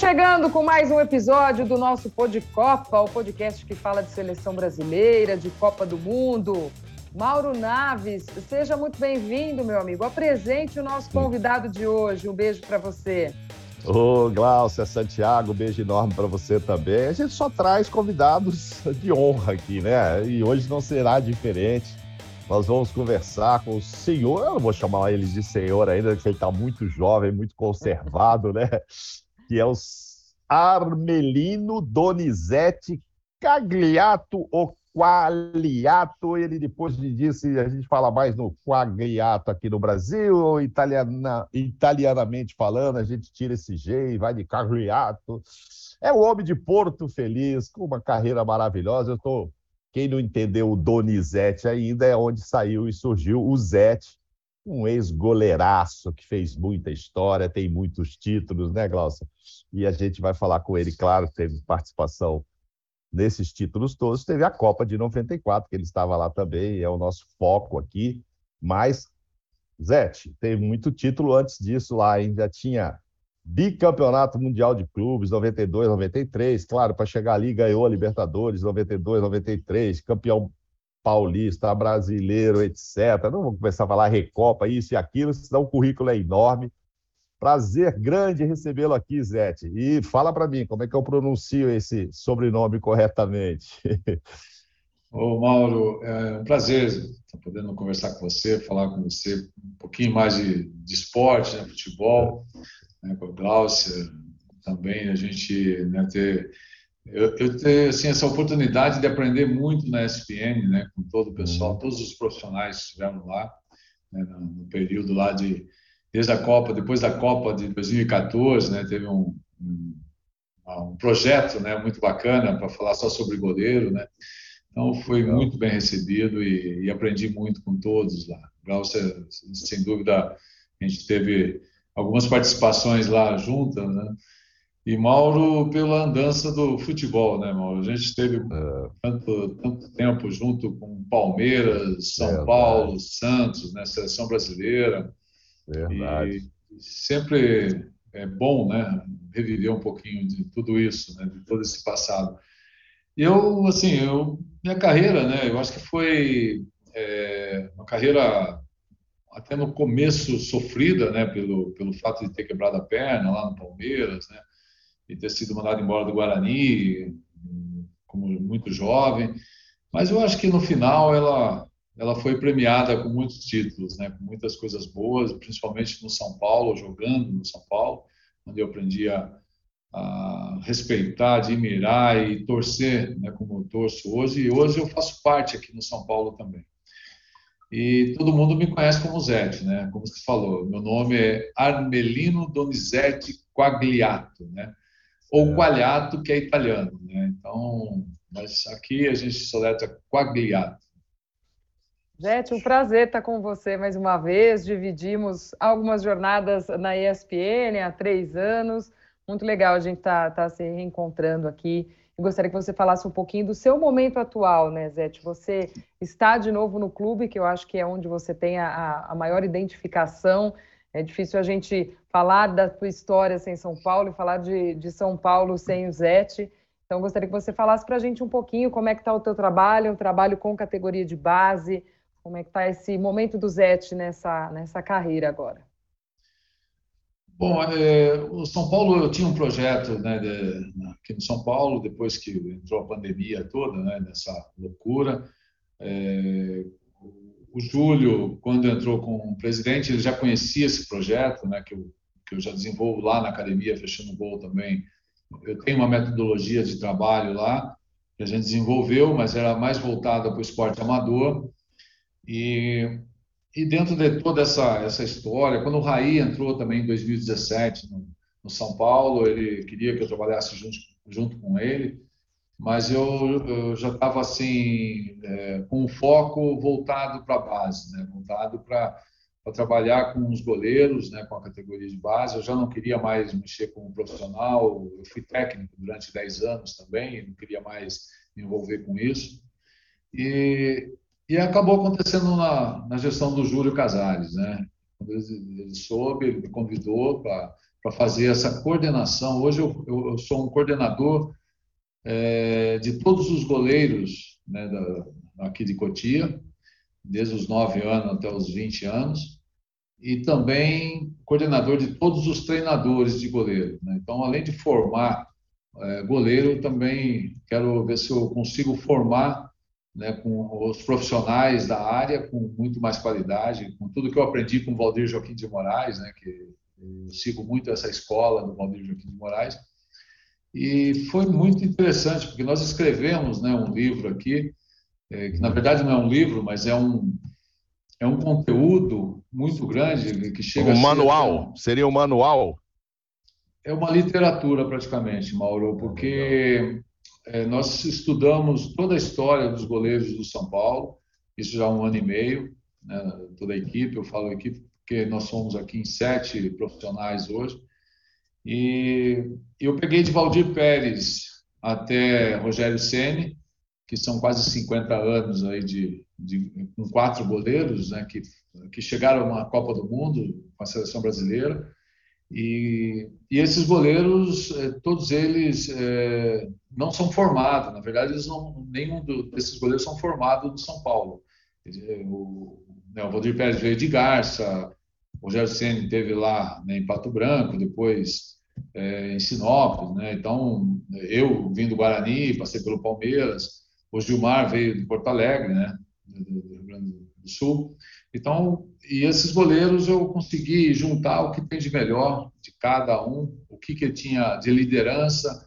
chegando com mais um episódio do nosso Pod Copa, o podcast que fala de seleção brasileira, de Copa do Mundo. Mauro Naves, seja muito bem-vindo, meu amigo. Apresente o nosso convidado de hoje. Um beijo para você. Ô, Glaucia, Santiago, beijo enorme para você também. A gente só traz convidados de honra aqui, né? E hoje não será diferente. Nós vamos conversar com o senhor, eu não vou chamar ele de senhor ainda, porque ele está muito jovem, muito conservado, né? Que é o Armelino Donizete Cagliato ou Qualiato. Ele depois me disse, a gente fala mais no Quagliato aqui no Brasil, ou italiana, italianamente falando, a gente tira esse G e vai de Cagliato. É o homem de Porto Feliz, com uma carreira maravilhosa. Eu tô, quem não entendeu o Donizete ainda é onde saiu e surgiu o Zete, um ex-goleiraço que fez muita história, tem muitos títulos, né, Glaucia? E a gente vai falar com ele, claro, teve participação nesses títulos todos. Teve a Copa de 94, que ele estava lá também, é o nosso foco aqui. Mas, Zete, teve muito título antes disso lá, ainda tinha bicampeonato mundial de clubes, 92, 93. Claro, para chegar ali, ganhou a Libertadores, 92, 93, campeão paulista, brasileiro, etc. Não vou começar a falar Recopa, isso e aquilo, senão o currículo é enorme. Prazer grande recebê-lo aqui, Zete. E fala para mim, como é que eu pronuncio esse sobrenome corretamente? Ô, Mauro, é um prazer estar podendo conversar com você, falar com você um pouquinho mais de, de esporte, né, futebol, né, com a Gláucia também, a gente né, ter eu, eu tenho assim, essa oportunidade de aprender muito na ESPN, né, com todo o pessoal, uhum. todos os profissionais que estiveram lá, né, no, período lá de desde a Copa, depois da Copa de 2014, né, teve um, um, um projeto, né, muito bacana para falar só sobre goleiro, né. Então foi muito bem recebido e, e aprendi muito com todos lá. Glaucia, sem dúvida, a gente teve algumas participações lá juntas, né e Mauro pela andança do futebol, né, Mauro? A gente teve é. tanto, tanto tempo junto com Palmeiras, São Paulo, Santos, né, seleção brasileira. Verdade. E sempre é bom, né, reviver um pouquinho de tudo isso, né, de todo esse passado. Eu, assim, eu, minha carreira, né, eu acho que foi é, uma carreira até no começo sofrida, né, pelo, pelo fato de ter quebrado a perna lá no Palmeiras, né, e ter sido mandado embora do Guarani, como muito jovem. Mas eu acho que no final ela ela foi premiada com muitos títulos, né, com muitas coisas boas, principalmente no São Paulo, jogando no São Paulo, onde eu aprendi a, a respeitar, admirar e torcer, né, como eu torço hoje. E hoje eu faço parte aqui no São Paulo também. E todo mundo me conhece como Zete, né? Como você falou, meu nome é Armelino Donizete Quagliato, né? Ou é. quagliato, que é italiano. Né? Então, mas aqui a gente soletra quagliato. Gente, um prazer estar com você mais uma vez. Dividimos algumas jornadas na ESPN há três anos. Muito legal a gente estar tá, tá se reencontrando aqui. Eu gostaria que você falasse um pouquinho do seu momento atual, né, Zete? Você está de novo no clube, que eu acho que é onde você tem a, a maior identificação é difícil a gente falar da tua história sem São Paulo e falar de, de São Paulo sem o Zete. Então, gostaria que você falasse para a gente um pouquinho como é que está o teu trabalho, um trabalho com categoria de base, como é que está esse momento do Zete nessa, nessa carreira agora. Bom, é, o São Paulo, eu tinha um projeto né, de, aqui no São Paulo, depois que entrou a pandemia toda, né, nessa loucura, é, o Júlio, quando entrou como presidente, ele já conhecia esse projeto, né, que eu, que eu já desenvolvo lá na academia, fechando o gol também. Eu tenho uma metodologia de trabalho lá, que a gente desenvolveu, mas era mais voltada para o esporte amador. E, e dentro de toda essa, essa história, quando o Raí entrou também em 2017 no, no São Paulo, ele queria que eu trabalhasse junto, junto com ele mas eu, eu já estava assim é, com o foco voltado para a base, né? voltado para trabalhar com os goleiros, né? com a categoria de base. Eu já não queria mais mexer com o profissional. Eu fui técnico durante 10 anos também, não queria mais me envolver com isso. E, e acabou acontecendo na, na gestão do Júlio Casares, né? Quando ele, ele soube, ele me convidou para fazer essa coordenação. Hoje eu, eu, eu sou um coordenador é, de todos os goleiros né, da, aqui de Cotia, desde os 9 anos até os 20 anos, e também coordenador de todos os treinadores de goleiro. Né? Então, além de formar é, goleiro, também quero ver se eu consigo formar né, com os profissionais da área com muito mais qualidade, com tudo que eu aprendi com o Valdir Joaquim de Moraes, né, que eu sigo muito essa escola do Valdir Joaquim de Moraes, e foi muito interessante, porque nós escrevemos né, um livro aqui, é, que na verdade não é um livro, mas é um, é um conteúdo muito grande que chega um manual, ser, seria um manual? É uma literatura praticamente, Mauro, porque é, nós estudamos toda a história dos goleiros do São Paulo, isso já há um ano e meio, né, toda a equipe, eu falo equipe porque nós somos aqui em sete profissionais hoje, e eu peguei de Valdir Pérez até Rogério Ceni, que são quase 50 anos aí de, de com quatro goleiros, né, que, que chegaram à Copa do Mundo com a seleção brasileira. E, e esses goleiros, eh, todos eles é, não são formados, na verdade, eles não, nenhum desses goleiros são formados no São Paulo. O, né, o Valdir Pérez veio de Garça, o Rogério Senna teve lá né, em Pato Branco, depois é, em Sinop, né? Então, eu vim do Guarani, passei pelo Palmeiras, o Gilmar veio de Porto Alegre, né? Do, do Rio Grande do Sul. Então, e esses goleiros eu consegui juntar o que tem de melhor de cada um, o que que tinha de liderança,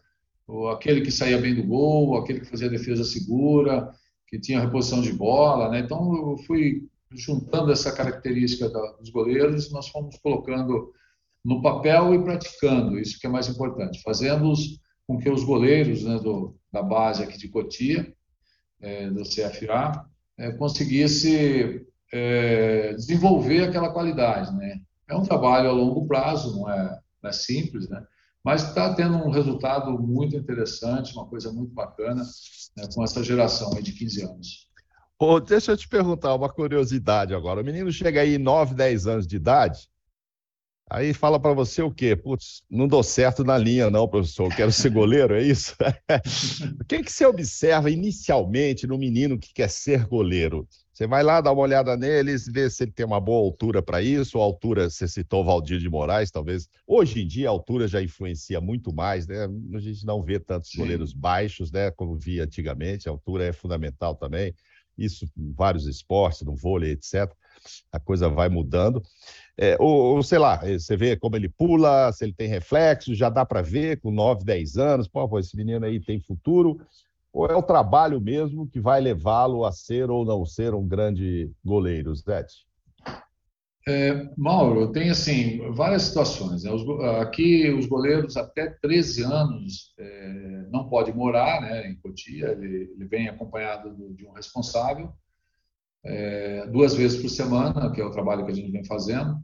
aquele que saía bem do gol, aquele que fazia defesa segura, que tinha reposição de bola, né? Então eu fui juntando essa característica dos goleiros, nós fomos colocando no papel e praticando, isso que é mais importante, fazendo com que os goleiros né, do, da base aqui de Cotia, é, do CFA, é, conseguisse é, desenvolver aquela qualidade. Né? É um trabalho a longo prazo, não é, não é simples, né? mas está tendo um resultado muito interessante, uma coisa muito bacana né, com essa geração de 15 anos. Oh, deixa eu te perguntar uma curiosidade agora. O menino chega aí 9, 10 anos de idade, aí fala para você o quê? Putz, não dou certo na linha não, professor, eu quero ser goleiro, é isso? o que, que você observa inicialmente no menino que quer ser goleiro? Você vai lá, dá uma olhada neles, vê se ele tem uma boa altura para isso. A altura, você citou Valdir de Moraes, talvez. Hoje em dia, a altura já influencia muito mais, né? A gente não vê tantos Sim. goleiros baixos, né? Como via antigamente. A altura é fundamental também isso em vários esportes, no vôlei, etc. A coisa vai mudando. É, ou, ou, sei lá, eh, você vê como ele pula, se ele tem reflexo, já dá para ver com 9, 10 anos, pô, pô, esse menino aí tem futuro, ou é o trabalho mesmo que vai levá-lo a ser ou não ser um grande goleiro, Zé? É, Mauro, tem assim várias situações. Né? Os, aqui os goleiros até 13 anos é, não pode morar né, em Cotia, ele, ele vem acompanhado de um responsável é, duas vezes por semana, que é o trabalho que a gente vem fazendo.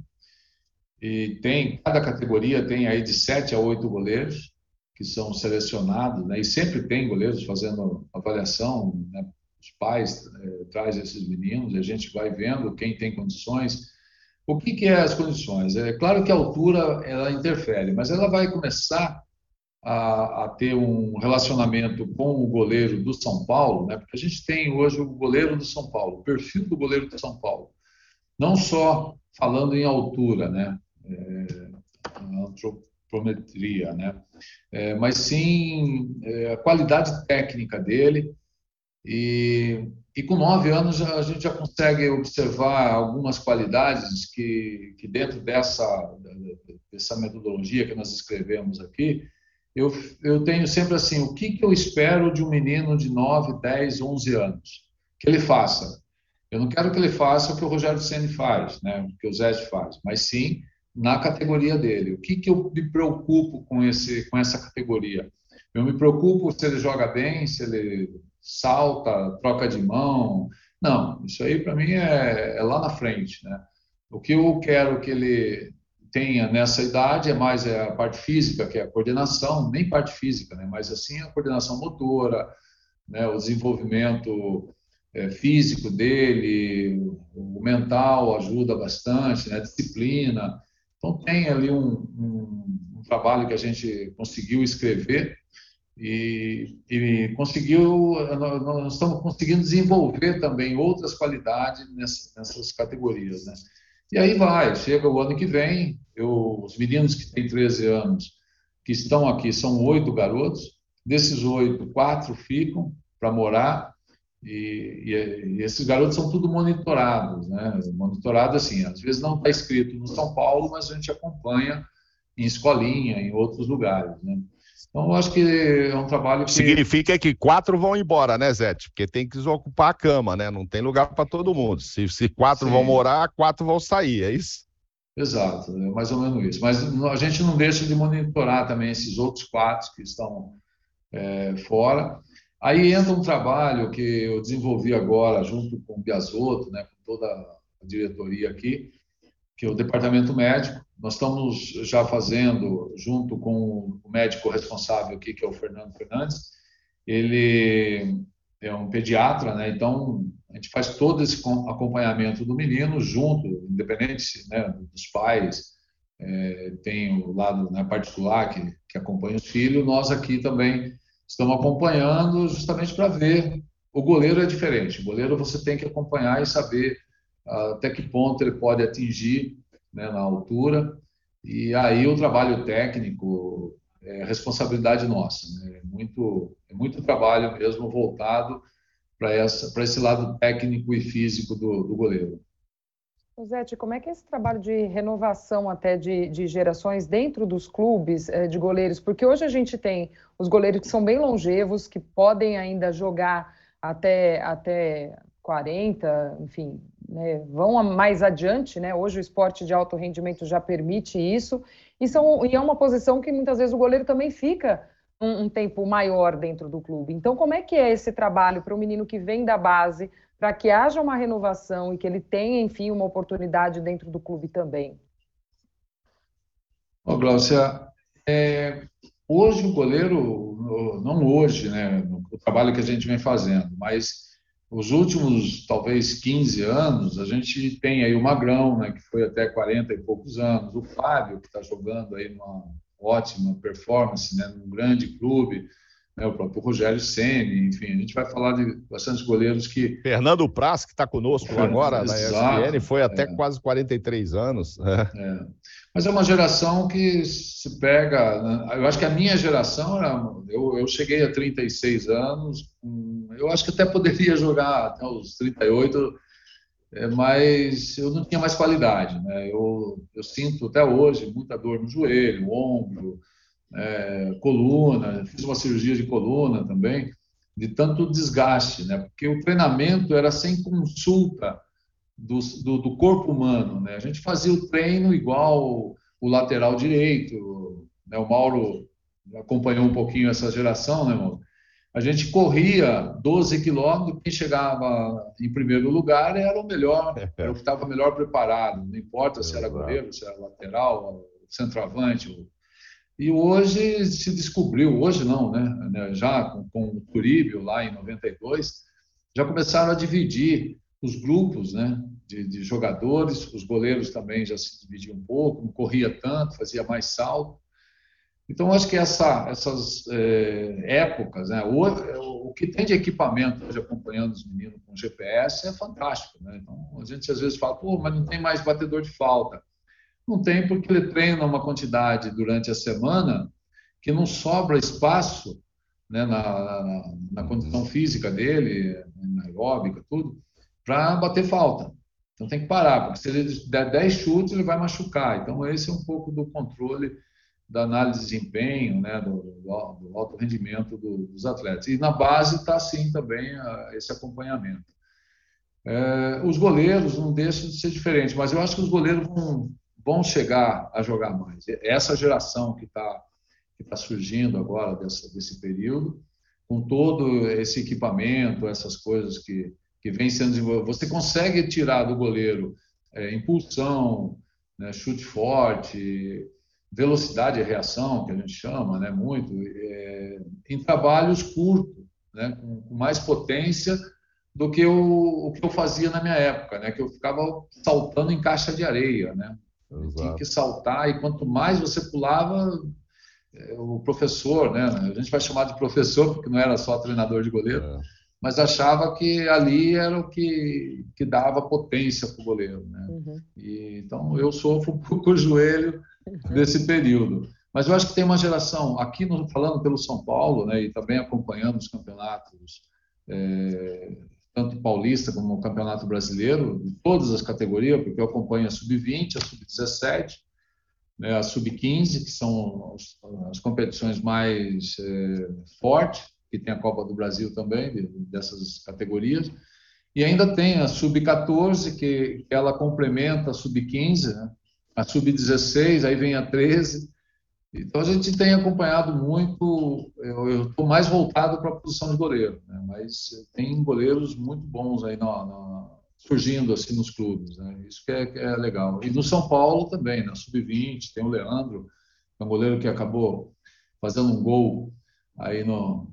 E tem cada categoria tem aí de sete a oito goleiros que são selecionados, né? E sempre tem goleiros fazendo avaliação, né? Os pais é, trazem esses meninos, e a gente vai vendo quem tem condições o que, que é as condições? É claro que a altura ela interfere, mas ela vai começar a, a, ter um relacionamento com o goleiro do São Paulo, né? porque a gente tem hoje o goleiro do São Paulo, o perfil do goleiro do São Paulo. Não só falando em altura, né? É, antropometria, né? É, mas sim é, a qualidade técnica dele e e com nove anos a gente já consegue observar algumas qualidades que, que dentro dessa, dessa metodologia que nós escrevemos aqui, eu, eu tenho sempre assim, o que, que eu espero de um menino de 9, 10, 11 anos? Que ele faça. Eu não quero que ele faça o que o Rogério Ceni faz, né? o que o Zé faz, mas sim na categoria dele. O que, que eu me preocupo com, esse, com essa categoria? Eu me preocupo se ele joga bem, se ele salta, troca de mão. Não, isso aí para mim é, é, lá na frente. Né? O que eu quero que ele tenha nessa idade é mais a parte física, que é a coordenação, nem parte física, né? mas assim a coordenação motora, né? o desenvolvimento é, físico dele, o mental ajuda bastante, né? disciplina. Então tem ali um, um trabalho que a gente conseguiu escrever e, e conseguiu, nós estamos conseguindo desenvolver também outras qualidades nessas, nessas categorias, né? E aí vai, chega o ano que vem, eu, os meninos que têm 13 anos, que estão aqui, são oito garotos, desses oito, quatro ficam para morar, e, e, e, esses garotos são tudo monitorados, né? Monitorado assim, às vezes não está escrito no São Paulo, mas a gente acompanha em escolinha, em outros lugares, né? Então, eu acho que é um trabalho que... Significa que quatro vão embora, né, Zete? Porque tem que desocupar a cama, né? Não tem lugar para todo mundo. Se, se quatro Sim. vão morar, quatro vão sair, é isso? Exato, é mais ou menos isso. Mas a gente não deixa de monitorar também esses outros quatro que estão é, fora. Aí entra um trabalho que eu desenvolvi agora junto com o Biasotto, né, com toda a diretoria aqui, que é o departamento médico. Nós estamos já fazendo, junto com o médico responsável aqui, que é o Fernando Fernandes, ele é um pediatra, né? Então a gente faz todo esse acompanhamento do menino junto, independente né, dos pais, é, tem o lado né, particular que, que acompanha os filhos, nós aqui também estamos acompanhando justamente para ver. O goleiro é diferente. O goleiro você tem que acompanhar e saber uh, até que ponto ele pode atingir né, na altura. E aí o trabalho técnico é responsabilidade nossa. Né? É, muito, é muito trabalho mesmo voltado para esse lado técnico e físico do, do goleiro. Zete, como é que é esse trabalho de renovação até de, de, gerações dentro dos clubes eh, de goleiros? Porque hoje a gente tem os goleiros que são bem longevos, que podem ainda jogar até, até 40, enfim, né, vão mais adiante, né? Hoje o esporte de alto rendimento já permite isso, e, são, e é uma posição que muitas vezes o goleiro também fica um, um tempo maior dentro do clube. Então, como é que é esse trabalho para o menino que vem da base para que haja uma renovação e que ele tenha, enfim, uma oportunidade dentro do clube também? Ô, Glaucia, é, hoje o goleiro, não hoje, né, o trabalho que a gente vem fazendo, mas os últimos, talvez, 15 anos, a gente tem aí o Magrão, né, que foi até 40 e poucos anos, o Fábio, que está jogando aí uma ótima performance, né, num grande clube, né, o próprio Rogério Ceni, enfim, a gente vai falar de bastantes goleiros que. Fernando Praz, que está conosco agora Exato, na ESPN, foi até é. quase 43 anos. É. É. Mas é uma geração que se pega. Né? Eu acho que a minha geração era. Eu, eu cheguei a 36 anos, eu acho que até poderia jogar até os 38, é, mas eu não tinha mais qualidade. Né? Eu, eu sinto até hoje muita dor no joelho, ombro é, coluna, fiz uma cirurgia de coluna também, de tanto desgaste, né? Porque o treinamento era sem consulta do, do, do corpo humano, né? A gente fazia o treino igual o lateral direito, né? O Mauro acompanhou um pouquinho essa geração, né, Mauro? A gente corria 12 quilômetros, quem chegava em primeiro lugar era o melhor, era o que estava melhor preparado, não importa se era goleiro, se era lateral, centroavante, e hoje se descobriu, hoje não, né? né já com, com o Turíbio lá em 92, já começaram a dividir os grupos né, de, de, jogadores, os goleiros também já se dividiam um pouco, não corria tanto, fazia mais salto. Então, acho que essa, essas é, épocas, né, o, o, que tem de equipamento hoje acompanhando os meninos com GPS é fantástico. Né? Então, a gente às vezes fala, pô, mas não tem mais batedor de falta. Não tem, porque ele treina uma quantidade durante a semana que não sobra espaço né, na, na, na, condição física dele, na aeróbica, tudo, para bater falta. Então tem que parar, porque se ele der 10 chutes, ele vai machucar. Então, esse é um pouco do controle da análise de desempenho, né, do, do, alto rendimento do, dos atletas. E na base está assim também a, esse acompanhamento. É, os goleiros não deixam de ser diferentes, mas eu acho que os goleiros vão, vão chegar a jogar mais. Essa geração que está que tá surgindo agora dessa, desse período, com todo esse equipamento, essas coisas que, que vem sendo desenvolvido, você consegue tirar do goleiro é, impulsão, né, chute forte, velocidade e reação, que a gente chama né, muito, é, em trabalhos curtos, né, com, com mais potência do que o, o, que eu fazia na minha época, né, que eu ficava saltando em caixa de areia, né? Tinha que saltar e quanto mais você pulava, é, o professor, né? A gente vai chamar de professor porque não era só treinador de goleiro, é. mas achava que ali era o que, que dava potência para o goleiro, né? Uhum. E, então eu sofro um pouco o joelho. desse período. Mas eu acho que tem uma geração, aqui no, falando pelo São Paulo, né, e também acompanhando os campeonatos, é, tanto paulista como o campeonato brasileiro, de todas as categorias, porque eu acompanho a sub-20, a sub-17, né, a sub-15, que são as, as competições mais é, fortes, que tem a Copa do Brasil também, de, dessas categorias, e ainda tem a sub-14, que, que, ela complementa a sub-15, né, a sub-16, aí vem a 13, então a gente tem acompanhado muito, eu estou mais voltado para a posição de goleiro, né? mas tem goleiros muito bons aí surgindo assim nos clubes, né? isso que é, que é, legal. E no São Paulo também, na Sub-20, tem o Leandro, é um goleiro que acabou fazendo um gol aí no,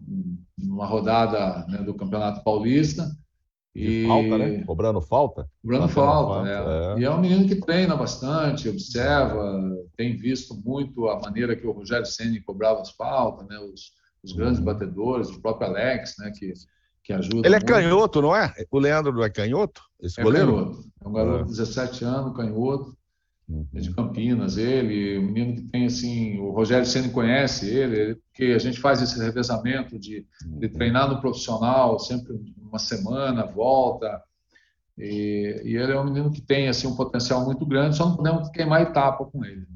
numa rodada né, do Campeonato Paulista, e... falta, né? Cobrando falta. Cobrando falta, falta é. É. E é um menino que treina bastante, observa, tem visto muito a maneira que o Rogério Ceni cobrava as faltas, né? Os, os grandes uhum. batedores, o próprio Alex, né? Que, que ajuda. Ele é muito. canhoto, não é? O Leandro não é canhoto? Esse é goleiro? Canhoto. É um garoto de 17 anos, canhoto. Uhum. de Campinas, ele, o menino que tem assim, o Rogério Ceni conhece ele, porque a gente faz esse revezamento de, de treinar no profissional sempre uma semana, volta, e, e, ele é um menino que tem assim um potencial muito grande, só não podemos queimar etapa com ele.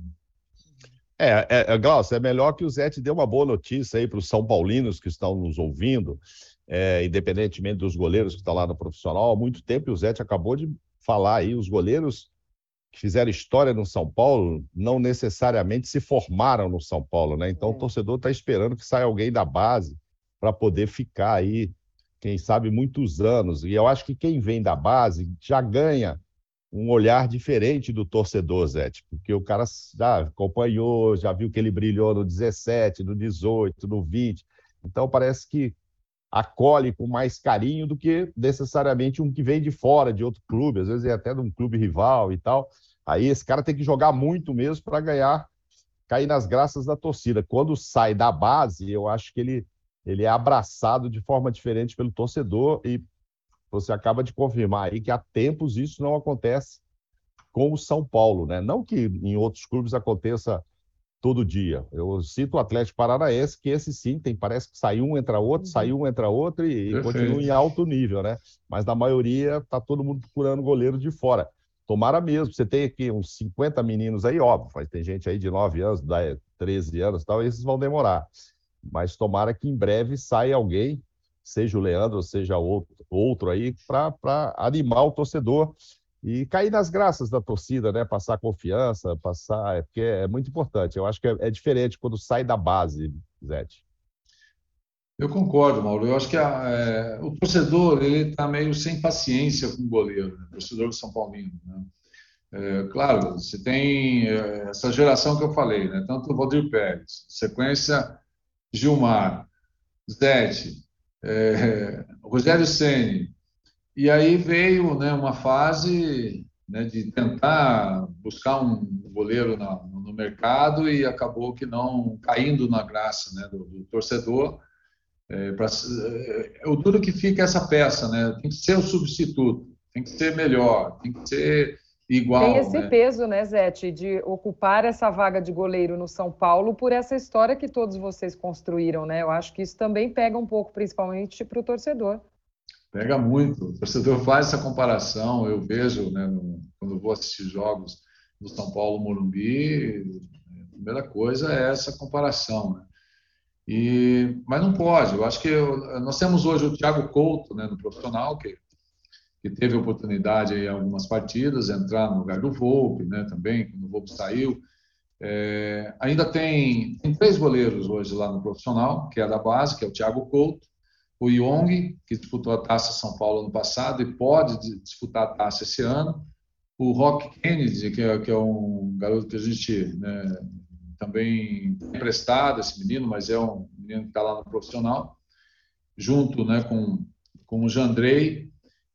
É, é, é Glaucio, é melhor que o Zé te dê uma boa notícia aí para os São Paulinos que estão nos ouvindo, é, independentemente dos goleiros que estão lá no profissional. Há muito tempo o Zé acabou de falar aí, os goleiros que fizeram história no São Paulo não necessariamente se formaram no São Paulo, né? Então é. o torcedor está esperando que saia alguém da base para poder ficar aí, quem sabe, muitos anos. E eu acho que quem vem da base já ganha um olhar diferente do torcedor, Zé, porque o cara já acompanhou, já viu que ele brilhou no 17, no 18, no 20. Então parece que acolhe com mais carinho do que necessariamente um que vem de fora, de outro clube, às vezes é até de um clube rival e tal. Aí esse cara tem que jogar muito mesmo para ganhar, cair nas graças da torcida. Quando sai da base, eu acho que ele, ele é abraçado de forma diferente pelo torcedor e você acaba de confirmar aí que há tempos isso não acontece com o São Paulo, né? Não que em outros clubes aconteça todo dia. Eu cito o Atlético Paranaense, que esse sim tem, parece que sai um, entra outro, uhum. sai um, entra outro e, e continua em alto nível, né? Mas na maioria tá todo mundo procurando goleiro de fora. Tomara mesmo, você tem aqui uns 50 meninos aí, óbvio, mas tem gente aí de 9 anos, 13 anos e tal, esses vão demorar. Mas tomara que em breve saia alguém, seja o Leandro, seja outro, outro aí, para animar o torcedor e cair nas graças da torcida, né? Passar confiança, passar, é porque é muito importante. Eu acho que é, é diferente quando sai da base, Zete. Eu concordo, Mauro. Eu acho que a, é, o torcedor ele está meio sem paciência com o goleiro, né? o torcedor do São Paulino. Né? É, claro, você tem é, essa geração que eu falei, né? tanto o Valdir Pérez, sequência Gilmar, Zete, é, Rogério Ceni, e aí veio né, uma fase né, de tentar buscar um goleiro na, no mercado e acabou que não caindo na graça né, do, do torcedor. É, pra, é, o duro que fica é essa peça, né? Tem que ser o substituto, tem que ser melhor, tem que ser igual. Tem esse né? peso, né, Zete, de ocupar essa vaga de goleiro no São Paulo por essa história que todos vocês construíram, né? Eu acho que isso também pega um pouco, principalmente para o torcedor. Pega muito. O torcedor faz essa comparação. Eu vejo, né, no, quando vou assistir jogos do São Paulo Morumbi, a primeira coisa é essa comparação. Né? E, mas não pode. Eu acho que eu, nós temos hoje o Thiago Couto, né, no profissional, que, que teve oportunidade em algumas partidas, entrar no lugar do Volpe, né, também, quando o Volpe saiu. É, ainda tem, tem três goleiros hoje lá no profissional, que é da base, que é o Thiago Couto, o Young, que disputou a Taça São Paulo ano passado e pode disputar a Taça esse ano, o Rock Kennedy, que é, que é um garoto que a gente né, também emprestado, esse menino, mas é um menino que está lá no profissional, junto né, com, com o Jandrei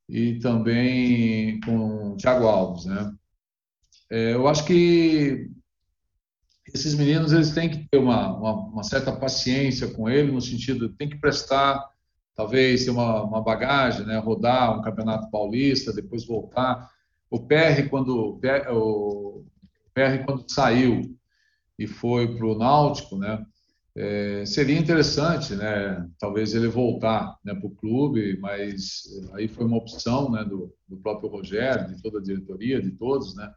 e também com o Thiago Alves. Né? É, eu acho que esses meninos eles têm que ter uma, uma, uma, certa paciência com ele, no sentido tem que prestar, talvez ter uma, uma bagagem, né? rodar um campeonato paulista, depois voltar. O PR, quando, o PR, quando saiu e foi para o Náutico, né? É, seria interessante, né? Talvez ele voltar né, para o clube, mas aí foi uma opção né, do, do próprio Rogério, de toda a diretoria, de todos, né?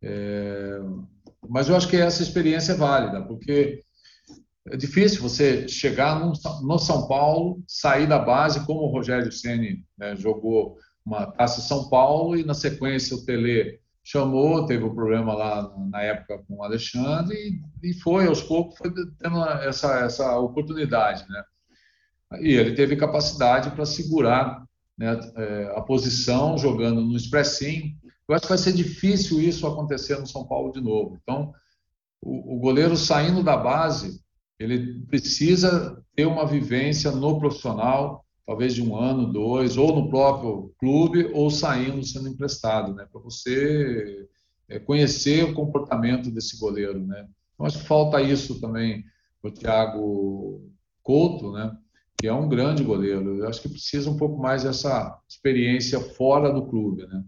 É, mas eu acho que essa experiência é válida, porque é difícil você chegar no, no São Paulo, sair da base, como o Rogério Ceni né, jogou uma Taça São Paulo e na sequência o Tele chamou, teve um problema lá na época com o Alexandre e, e foi aos poucos foi tendo essa essa oportunidade, né? E ele teve capacidade para segurar né, é, a posição jogando no expressinho eu acho que vai ser difícil isso acontecer no São Paulo de novo. Então, o, o goleiro saindo da base, ele precisa ter uma vivência no profissional, talvez de um ano, dois, ou no próprio clube, ou saindo, sendo emprestado, né? Para você é, conhecer o comportamento desse goleiro, né? Então, acho que falta isso também para o Thiago Couto, né? Que é um grande goleiro. Eu acho que precisa um pouco mais dessa experiência fora do clube, né?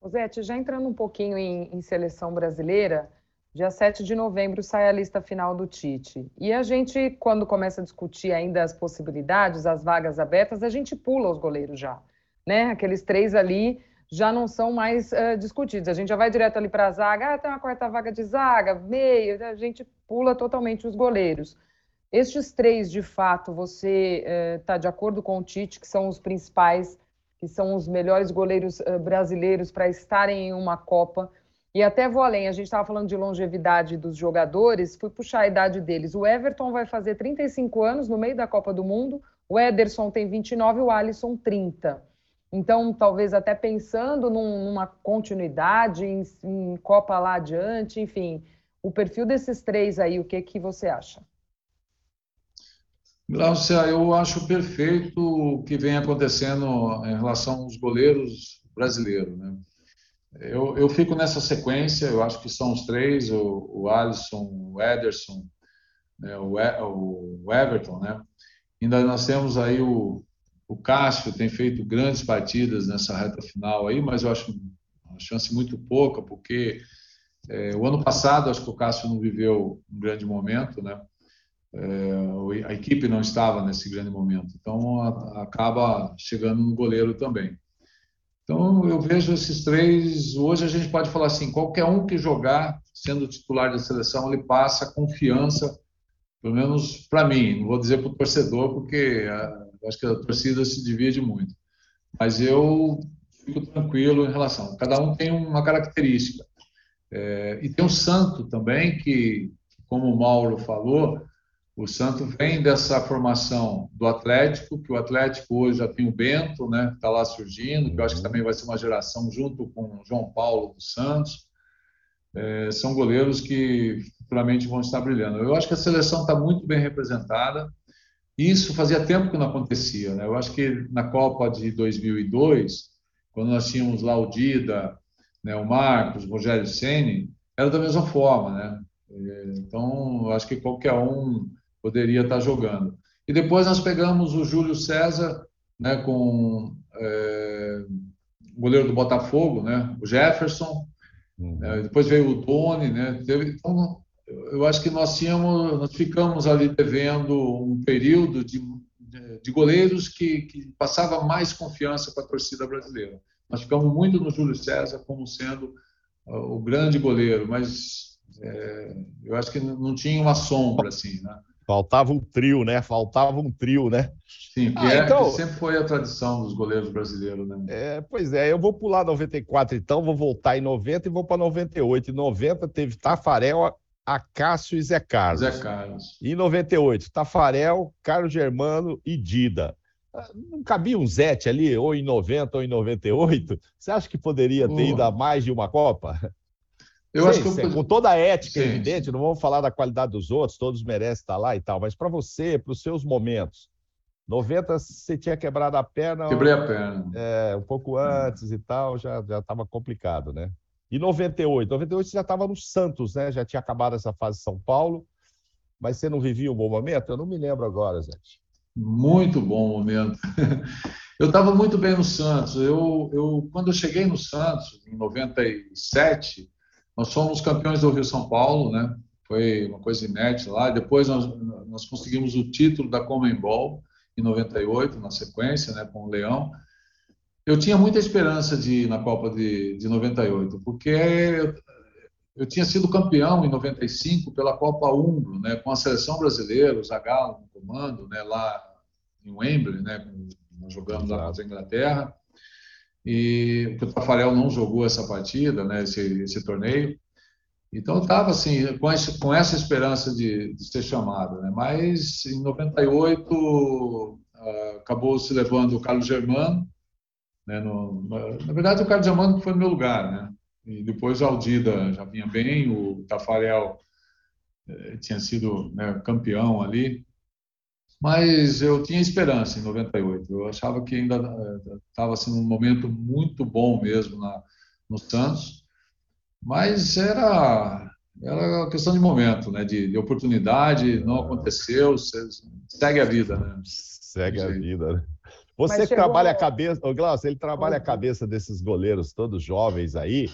Rosete, já entrando um pouquinho em, em, seleção brasileira, dia 7 de novembro sai a lista final do Tite. E a gente, quando começa a discutir ainda as possibilidades, as vagas abertas, a gente pula os goleiros já. Né? Aqueles três ali já não são mais uh, discutidos. A gente já vai direto ali para a zaga, ah, tem uma quarta vaga de zaga, meio, a gente pula totalmente os goleiros. Estes três, de fato, você está uh, de acordo com o Tite, que são os principais que são os melhores goleiros uh, brasileiros para estarem em uma Copa. E até vou além, a gente estava falando de longevidade dos jogadores, fui puxar a idade deles. O Everton vai fazer 35 anos no meio da Copa do Mundo, o Ederson tem 29 e o Alisson 30. Então, talvez até pensando num, numa continuidade em, em, Copa lá adiante, enfim, o perfil desses três aí, o que, que você acha? Glaucia, eu acho perfeito o que vem acontecendo em relação aos goleiros brasileiros. Né? Eu, eu fico nessa sequência, eu acho que são os três, o, o Alisson, o Ederson, né, o, o Everton. Né? Ainda nós temos aí o, o Cássio, tem feito grandes partidas nessa reta final aí, mas eu acho uma chance muito pouca, porque é, o ano passado acho que o Cássio não viveu um grande momento, né? é, a equipe não estava nesse grande momento. Então, a, acaba chegando no goleiro também. Então, eu vejo esses três. Hoje a gente pode falar assim: qualquer um que jogar, sendo titular da seleção, ele passa confiança, pelo menos para mim. Não vou dizer para o torcedor, porque a, acho que a torcida se divide muito. Mas eu fico tranquilo em relação. Cada um tem uma característica. É, e tem o Santo também, que, como o Mauro falou, o Santo vem dessa formação do Atlético, que o Atlético hoje já tem o Bento, né, está lá surgindo, que eu acho que também vai ser uma geração junto com o João Paulo dos Santos. É, são goleiros que futuramente vão estar brilhando. Eu acho que a seleção está muito bem representada. Isso fazia tempo que não acontecia. Né? Eu acho que na Copa de 2002, quando nós tínhamos lá o Dida, né, o Marcos, o Rogério Ceni, era da mesma forma, né? É, então, acho que qualquer um poderia estar jogando. E depois nós pegamos o Júlio César, né, com é, o goleiro do Botafogo, né, o Jefferson. Uhum. É, depois veio o Tony, né. Teve, então, eu acho que nós tínhamos, nós ficamos ali devendo um período de, de goleiros que, que passava mais confiança para a torcida brasileira. Nós ficamos muito no Júlio César como sendo uh, o grande goleiro, mas é, eu acho que não tinha uma sombra assim, né? Faltava um trio, né? Faltava um trio, né? Sim, que, ah, é, então... que sempre foi a tradição dos goleiros brasileiros, né? É, pois é, eu vou pular 94 então, vou voltar em 90 e vou para 98. Em 90 teve Tafarel, Acácio e Zé Carlos. Zé Carlos. Em 98, Tafarel, Carlos Germano e Dida. Ah, não cabia um Zete ali, ou em 90 ou em 98? Você acha que poderia ter ido a mais de uma Copa? Eu sim, acho que eu... com toda a ética, sim, evidente, não vamos falar da qualidade dos outros, todos merecem estar lá e tal, mas para você, para os seus momentos, 90 você tinha quebrado a perna. Quebrei a perna. É, um pouco antes e tal, já já estava complicado, né? E 98? 98 você já estava no Santos, né? Já tinha acabado essa fase São Paulo, mas você não vivia um bom momento? Eu não me lembro agora, Zé. Muito bom momento. Eu estava muito bem no Santos. Eu, eu, quando eu cheguei no Santos, em 97, nós fomos campeões do Rio São Paulo, né? Foi uma coisa inédita lá. Depois nós, nós conseguimos o título da Comembol em 98, na sequência, né, com o Leão. Eu tinha muita esperança de ir na Copa de, de 98, porque eu, eu tinha sido campeão em 95 pela Copa Umbro, né, com a seleção brasileira, o Zagallo no comando, né, lá em Wembley, né, nós jogamos lá contra a Inglaterra. E o Tafarel não jogou essa partida, né, esse, esse torneio. Então eu estava assim com, esse, com, essa esperança de, de ser chamado, né? Mas em 98 uh, ah, acabou se levando o Carlos Germano, né? No, na verdade o Carlos Germano foi no meu lugar, né? E depois o Aldida já vinha bem, o Tafarel eh, tinha sido né, campeão ali, mas eu tinha esperança em 98. Eu achava que ainda estava eh, assim num momento muito bom mesmo na, no Santos, mas era era uma questão de momento, né? De, de oportunidade, não aconteceu, segue a vida, né? Segue a vida, né? Você que trabalha a cabeça, o Glaucio, ele trabalha a cabeça desses goleiros todos jovens aí.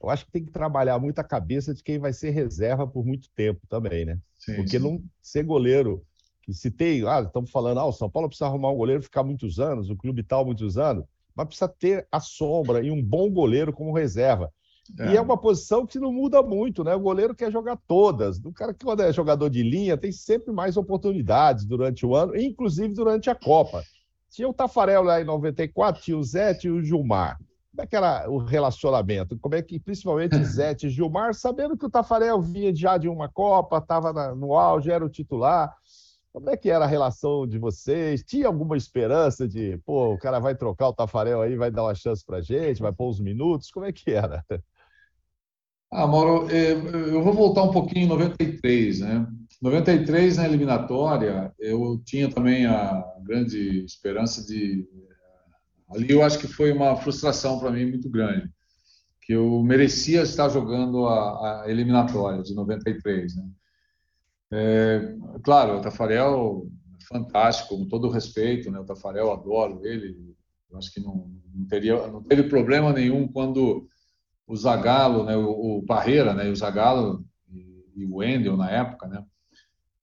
Eu acho que tem que trabalhar muito a cabeça de quem vai ser reserva por muito tempo também, né? Sim, Porque sim. não ser goleiro que se tem, ah, estamos falando, ah, o São Paulo precisa arrumar um goleiro ficar muitos anos, o clube tal muitos anos, mas precisa ter a sombra e um bom goleiro como reserva. É. E é uma posição que não muda muito, né? O goleiro quer jogar todas. O cara que quando é jogador de linha tem sempre mais oportunidades durante o ano, inclusive durante a Copa. Tinha o Tafarel lá em 94, tinha o Zé, tinha o Gilmar. Como é que era o relacionamento? Como é que, principalmente, Zé e Gilmar, sabendo que o Tafarel vinha já de uma Copa, estava no auge, era o titular. Como é que era a relação de vocês? Tinha alguma esperança de, pô, o cara vai trocar o Tafarel aí, vai dar uma chance pra gente, vai pôr uns minutos? Como é que era? Ah, Mauro, é, eu vou voltar um pouquinho em 93, né? 93, na eliminatória, eu tinha também a grande esperança de. Ali eu acho que foi uma frustração para mim muito grande, que eu merecia estar jogando a, a eliminatória de 93, né? É, claro, o Tafarel fantástico, com todo o respeito, né? O Tafarel adoro ele. Eu acho que não, não teria não teve problema nenhum quando o Zagallo, né? O, o Barreira, né? E o Zagallo e, e o Wendel na época, né?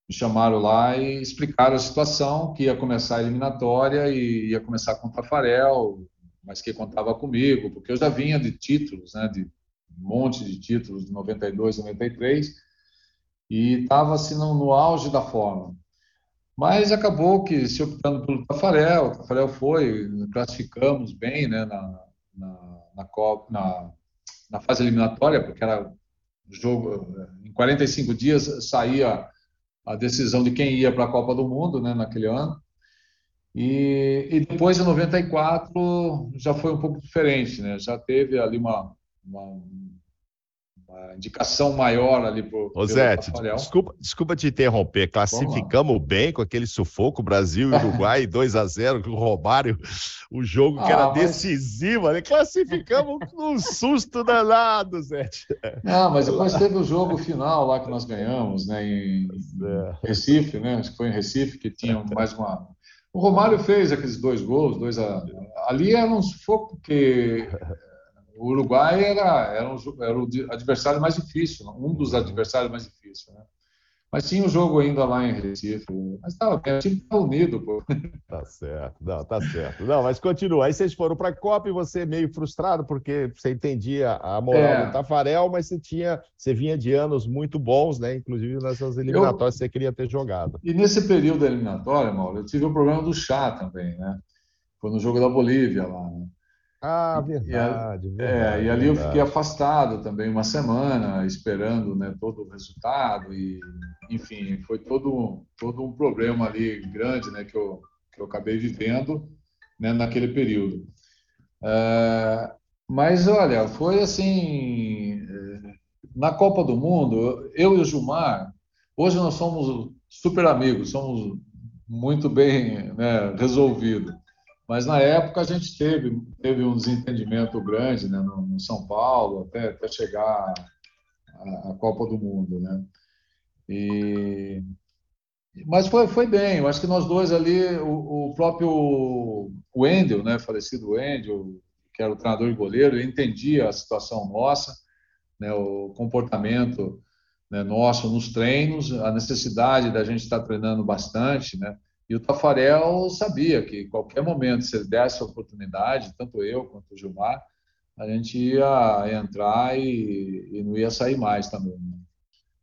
me chamaram lá e explicaram a situação, que ia começar a eliminatória e ia começar com o Tafarel, mas que contava comigo, porque eu já vinha de títulos, né, de um monte de títulos de 92, 93, e estava assim no, no, auge da forma. Mas acabou que se optando pelo Tafarel, o Tafarel foi, classificamos bem né, na, na, na, na, na fase eliminatória, porque era jogo, em 45 dias saía a decisão de quem ia para a Copa do Mundo, né, naquele ano. E, e, depois, em 94, já foi um pouco diferente, né? Já teve ali uma, uma, uma indicação maior ali para o Zé, desculpa, desculpa te interromper. Classificamos bem com aquele sufoco, Brasil e Uruguai 2 a 0 com o Romário, o jogo que ah, era mas... decisivo, né? Classificamos com um susto danado, Zé. Não, mas depois teve o jogo final lá que nós ganhamos, né? Em, é. Recife, né? Acho que foi em Recife que tinha mais uma. O Romário fez aqueles dois gols, dois a... ali era um sufoco porque o Uruguai era, era, um, era, o adversário mais difícil, um dos adversários mais difíceis. Né? Mas tinha um jogo ainda lá em Recife. Mas estava bem, o time estava unido, pô. Tá certo, não, tá certo. Não, mas continua. Aí vocês foram para a Copa e você meio frustrado, porque você entendia a moral é. do Tafarel, mas você tinha, você vinha de anos muito bons, né? Inclusive nessas eliminatórias eu, você queria ter jogado. E nesse período da eliminatória, Mauro, eu tive o problema do chá também, né? Foi no jogo da Bolívia lá. Né? Ah, verdade. E, verdade, é, e ali verdade. eu fiquei afastado também uma semana, esperando né, todo o resultado. E, enfim, foi todo, todo um problema ali grande né, que, eu, que eu acabei vivendo né, naquele período. É, mas, olha, foi assim. É, na Copa do Mundo, eu e o Gilmar, hoje nós somos super amigos, somos muito bem né, resolvidos. Mas na época a gente teve, teve um desentendimento grande né, no, no São Paulo, até, até chegar à, Copa do Mundo. Né? E, mas foi, foi bem, eu acho que nós dois ali, o, o próprio Wendel, né, falecido Wendel, que era o treinador e goleiro, entendia a situação nossa, né, o comportamento né, nosso nos treinos, a necessidade da gente estar treinando bastante, né? E o Tafarel sabia que qualquer momento, se ele desse a oportunidade, tanto eu quanto o Gilmar, a gente ia entrar e, e não ia sair mais também. Né?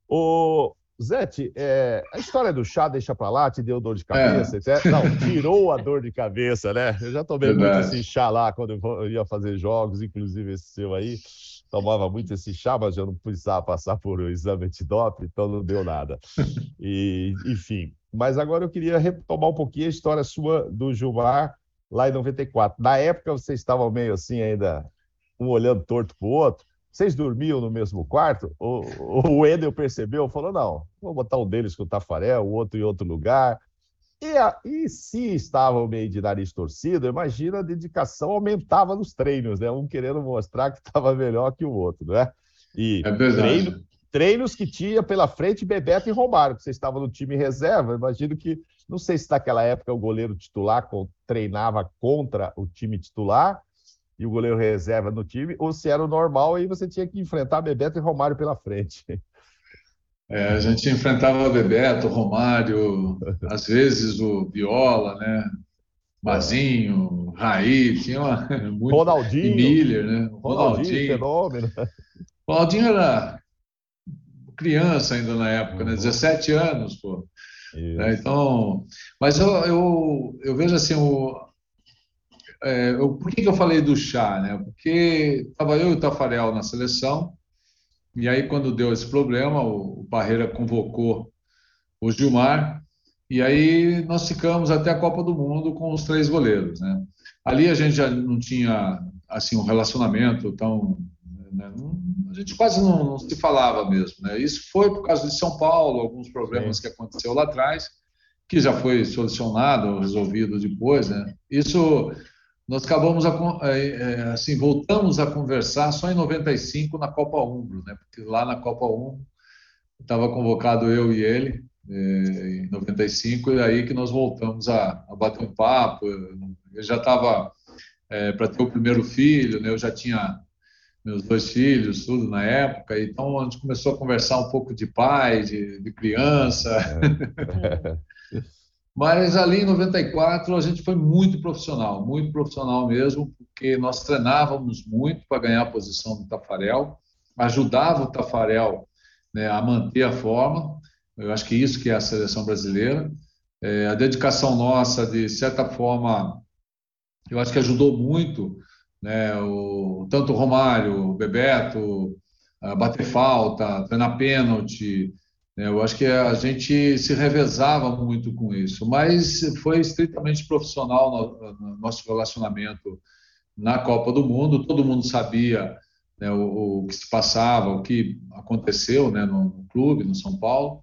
O Zete, é, a história do chá deixa para lá, te deu dor de cabeça? É. Não, tirou a dor de cabeça, né? Eu já tomei Verdade. muito esse chá lá quando eu ia fazer jogos, inclusive esse seu aí tomava muito esse chá, mas eu não precisava passar por um exame antidoping, então não deu nada. E, enfim, mas agora eu queria retomar um pouquinho a história sua do Gilmar lá em 94. Na época vocês estavam meio assim ainda, um olhando torto para o outro. Vocês dormiam no mesmo quarto? O, o Wendel percebeu, falou, não, vou botar um deles com o Tafarel, o outro em outro lugar. E, a, e se estavam meio de nariz torcido, imagina a dedicação aumentava nos treinos, né? Um querendo mostrar que estava melhor que o outro, né? E é treino, treinos que tinha pela frente Bebeto e Romário, que você estava no time reserva. Imagino que, não sei se naquela época o goleiro titular treinava contra o time titular e o goleiro reserva no time, ou se era o normal e você tinha que enfrentar Bebeto e Romário pela frente. É, a gente enfrentava Bebeto, Romário, às vezes o Viola, né? Mazinho, Raí, tinha uma, muito, Ronaldinho, Miller, né? Ronaldinho, Ronaldinho, fenômeno. Ronaldinho era criança ainda na época, né? 17 uhum. anos, pô. Né? Então, mas eu, eu, eu vejo assim, o, é, eu, por que, que eu falei do chá, né? Porque estava eu e o Tafarel na seleção, e aí, quando deu esse problema, o Parreira convocou o Gilmar, e aí nós ficamos até a Copa do Mundo com os três goleiros. Né? Ali a gente já não tinha assim um relacionamento tão. Né? a gente quase não, não, se falava mesmo. Né? Isso foi por causa de São Paulo, alguns problemas Sim. que aconteceu lá atrás, que já foi solucionado, resolvido depois. Né? Isso nós acabamos a, é, é, assim voltamos a conversar só em 95 na Copa Umbro, né? Porque lá na Copa Umbro estava convocado eu e ele é, em 95 e aí que nós voltamos a, a bater um papo. Eu já estava é, para ter o primeiro filho, né? Eu já tinha meus dois filhos, tudo na época. Então a gente começou a conversar um pouco de pai, de, de criança. É. Mas ali em 94 a gente foi muito profissional, muito profissional mesmo, porque nós treinávamos muito para ganhar a posição do Tafarel, ajudava o Tafarel né, a manter a forma. Eu acho que isso que é a seleção brasileira. É, a dedicação nossa, de certa forma, eu acho que ajudou muito, né, o, tanto o Romário, o Bebeto, bater falta, treinar pênalti, né, eu acho que a gente se revezava muito com isso, mas foi estritamente profissional no, nosso relacionamento na Copa do Mundo. Todo mundo sabia né, o, o, que se passava, o que aconteceu né, no, no, clube, no São Paulo.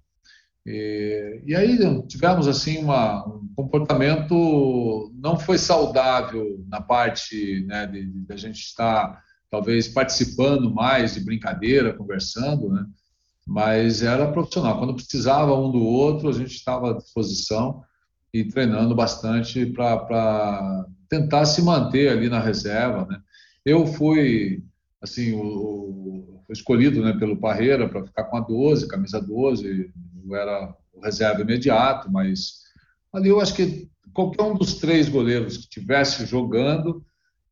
E, e aí tivemos assim uma, um comportamento não foi saudável na parte né, de, de a gente estar talvez participando mais de brincadeira, conversando, né? mas era profissional. Quando precisava um do outro, a gente estava à disposição e treinando bastante para tentar se manter ali na reserva. Né? Eu fui assim o, o escolhido né, pelo Parreira para ficar com a 12, camisa 12. Eu era reserva imediato, mas ali eu acho que qualquer um dos três goleiros que estivesse jogando,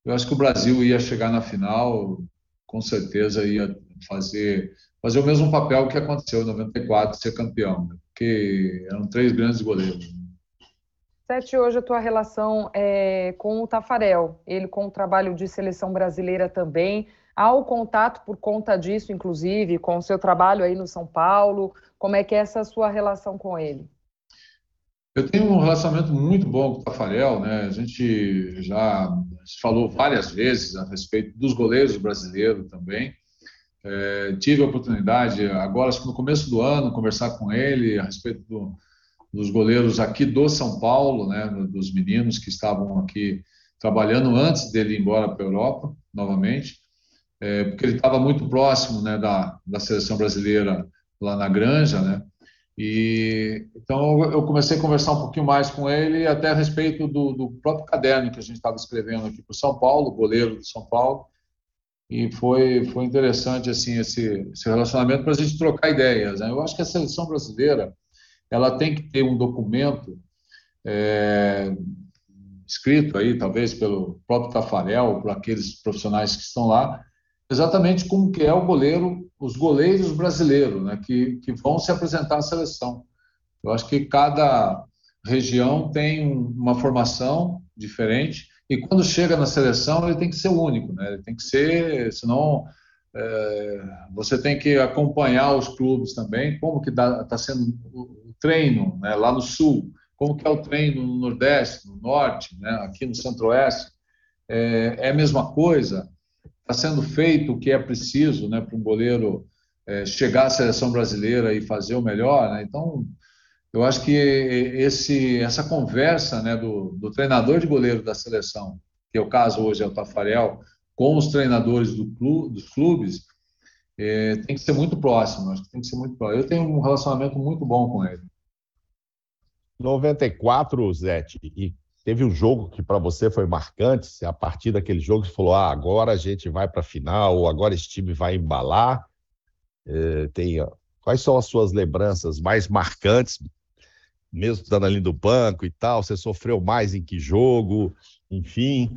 eu acho que o Brasil ia chegar na final, com certeza ia fazer fazer o mesmo papel que aconteceu em 94, ser campeão, porque eram três grandes goleiros. Sete, hoje a tua relação é com o Tafarel, ele com o trabalho de seleção brasileira também, há o contato por conta disso, inclusive, com o seu trabalho aí no São Paulo, como é que é essa sua relação com ele? Eu tenho um relacionamento muito bom com o Tafarel, né? A gente já falou várias vezes a respeito dos goleiros brasileiros também. É, tive a oportunidade, agora no começo do ano, conversar com ele a respeito do, dos goleiros aqui do São Paulo, né, dos meninos que estavam aqui trabalhando antes dele ir embora para a Europa novamente, é, porque ele estava muito próximo né, da, da seleção brasileira lá na Granja, né? E então eu comecei a conversar um pouquinho mais com ele até a respeito do, do próprio caderno que a gente estava escrevendo aqui para o São Paulo, goleiro do São Paulo, e foi foi interessante assim esse, esse relacionamento para a gente trocar ideias. Né? Eu acho que a seleção brasileira ela tem que ter um documento é, escrito aí talvez pelo próprio Tafarel, por aqueles profissionais que estão lá, exatamente como que é o goleiro, os goleiros brasileiros, né, que, que vão se apresentar à seleção. Eu acho que cada região tem uma formação diferente e quando chega na seleção ele tem que ser único, né? Ele tem que ser, senão é, você tem que acompanhar os clubes também, como que está sendo o treino né, lá no sul, como que é o treino no nordeste, no norte, né, aqui no centro-oeste. É, é a mesma coisa sendo feito o que é preciso né, para um goleiro é, chegar à seleção brasileira e fazer o melhor. Né? Então, eu acho que esse, essa conversa né, do, do, treinador de goleiro da seleção, que é o caso hoje é o Tafarel, com os treinadores do dos clubes, é, tem que ser muito próximo. Acho que tem que ser muito próximo. Eu tenho um relacionamento muito bom com ele. 94, Zé, e Teve um jogo que para você foi marcante, a partir daquele jogo você falou: ah, agora a gente vai para a final, ou agora esse time vai embalar. É, tem, quais são as suas lembranças mais marcantes, mesmo estando ali do banco e tal? Você sofreu mais em que jogo? Enfim,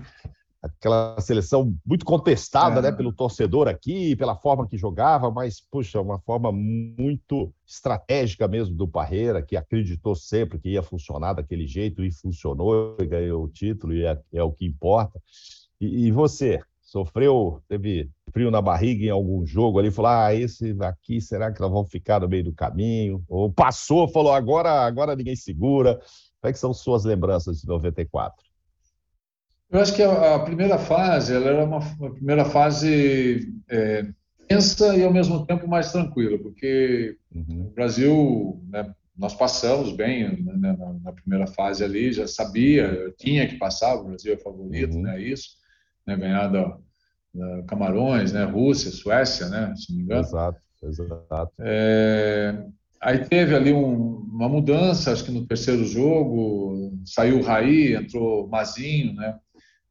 aquela seleção muito contestada é. né, pelo torcedor aqui, pela forma que jogava, mas, puxa, uma forma muito estratégica mesmo do Parreira, que acreditou sempre que ia funcionar daquele jeito e funcionou, e ganhou o título, e é, é o que importa. E, e, você, sofreu, teve frio na barriga em algum jogo ali, falou, ah, esse aqui, será que nós vamos ficar no meio do caminho? Ou passou, falou, agora, agora ninguém segura. Como é que são suas lembranças de 94? Eu acho que a, a primeira fase, ela era uma, uma primeira fase é, tensa e ao mesmo tempo mais tranquila, porque uhum. o Brasil, né, nós passamos bem né, na, na, primeira fase ali, já sabia, tinha que passar, o Brasil é favorito, uhum. né, isso, né, ganhar da, da Camarões, né, Rússia, Suécia, né, se não me engano. Exato, exato. É, aí teve ali um, uma mudança, acho que no terceiro jogo, saiu o Raí, entrou Mazinho, né,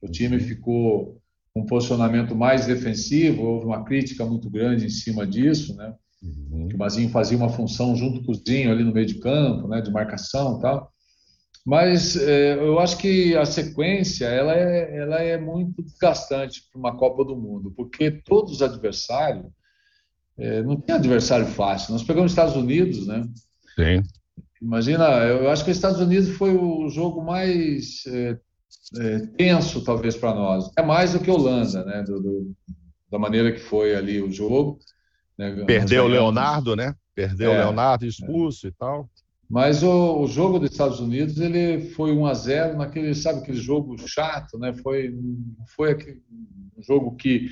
o time uhum. ficou com um posicionamento mais defensivo, houve uma crítica muito grande em cima disso, né? Uhum. O Mazinho fazia uma função junto com o Zinho ali no meio de campo, né, de marcação e tal. Mas é, eu acho que a sequência ela é, ela é muito desgastante para uma Copa do Mundo, porque todos os adversários é, não tem adversário fácil. Nós pegamos os Estados Unidos, né? Sim. Imagina, eu acho que os Estados Unidos foi o jogo mais é, é, tenso, talvez, para nós. É mais do que Holanda, né? Do, do, da maneira que foi ali o jogo. Né? Perdeu o Leonardo, né? Perdeu o é, Leonardo expulso é. e tal. Mas o, o, jogo dos Estados Unidos ele foi 1 a 0 naquele, sabe, aquele jogo chato, né? Foi, foi aquele, um jogo que,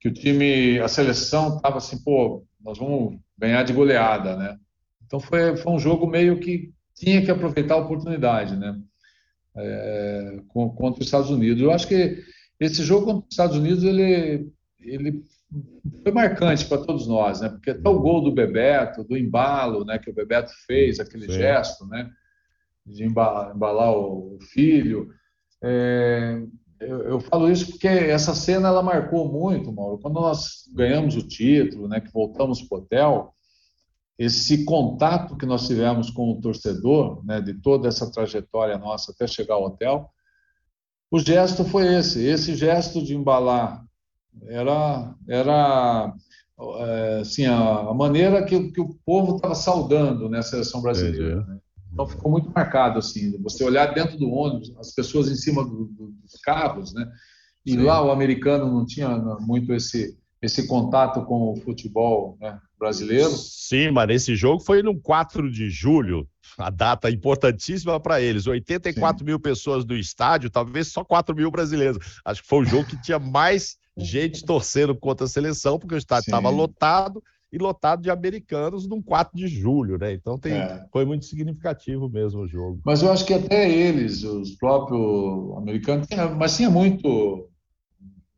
que o time, a seleção estava assim, pô, nós vamos ganhar de goleada, né? Então foi, foi um jogo meio que tinha que aproveitar a oportunidade, né? É, contra os Estados Unidos. Eu acho que esse jogo contra os Estados Unidos ele, ele foi marcante para todos nós, né? Porque até o gol do Bebeto, do embalo, né, que o Bebeto fez, aquele Sim. gesto, né, de embalar, embalar o filho. É, eu, eu, falo isso porque essa cena ela marcou muito, Mauro. Quando nós ganhamos o título, né, que voltamos para o hotel, esse contato que nós tivemos com o torcedor, né, de toda essa trajetória nossa até chegar ao hotel, o gesto foi esse, esse gesto de embalar era era é, assim a, a maneira que, que, o povo estava saudando né, a seleção brasileira. Né? Então ficou muito marcado assim, você olhar dentro do ônibus, as pessoas em cima do, do, dos carros, né? E Sim. lá o americano não tinha muito esse esse contato com o futebol né, brasileiro. Sim, mas esse jogo foi no 4 de julho, a data importantíssima para eles. 84 Sim. mil pessoas no estádio, talvez só 4 mil brasileiros. Acho que foi o jogo que tinha mais gente torcendo contra a seleção, porque o estádio estava lotado e lotado de americanos num 4 de julho, né? Então tem, é. foi muito significativo mesmo o jogo. Mas eu acho que até eles, os próprios americanos, mas tinha muito,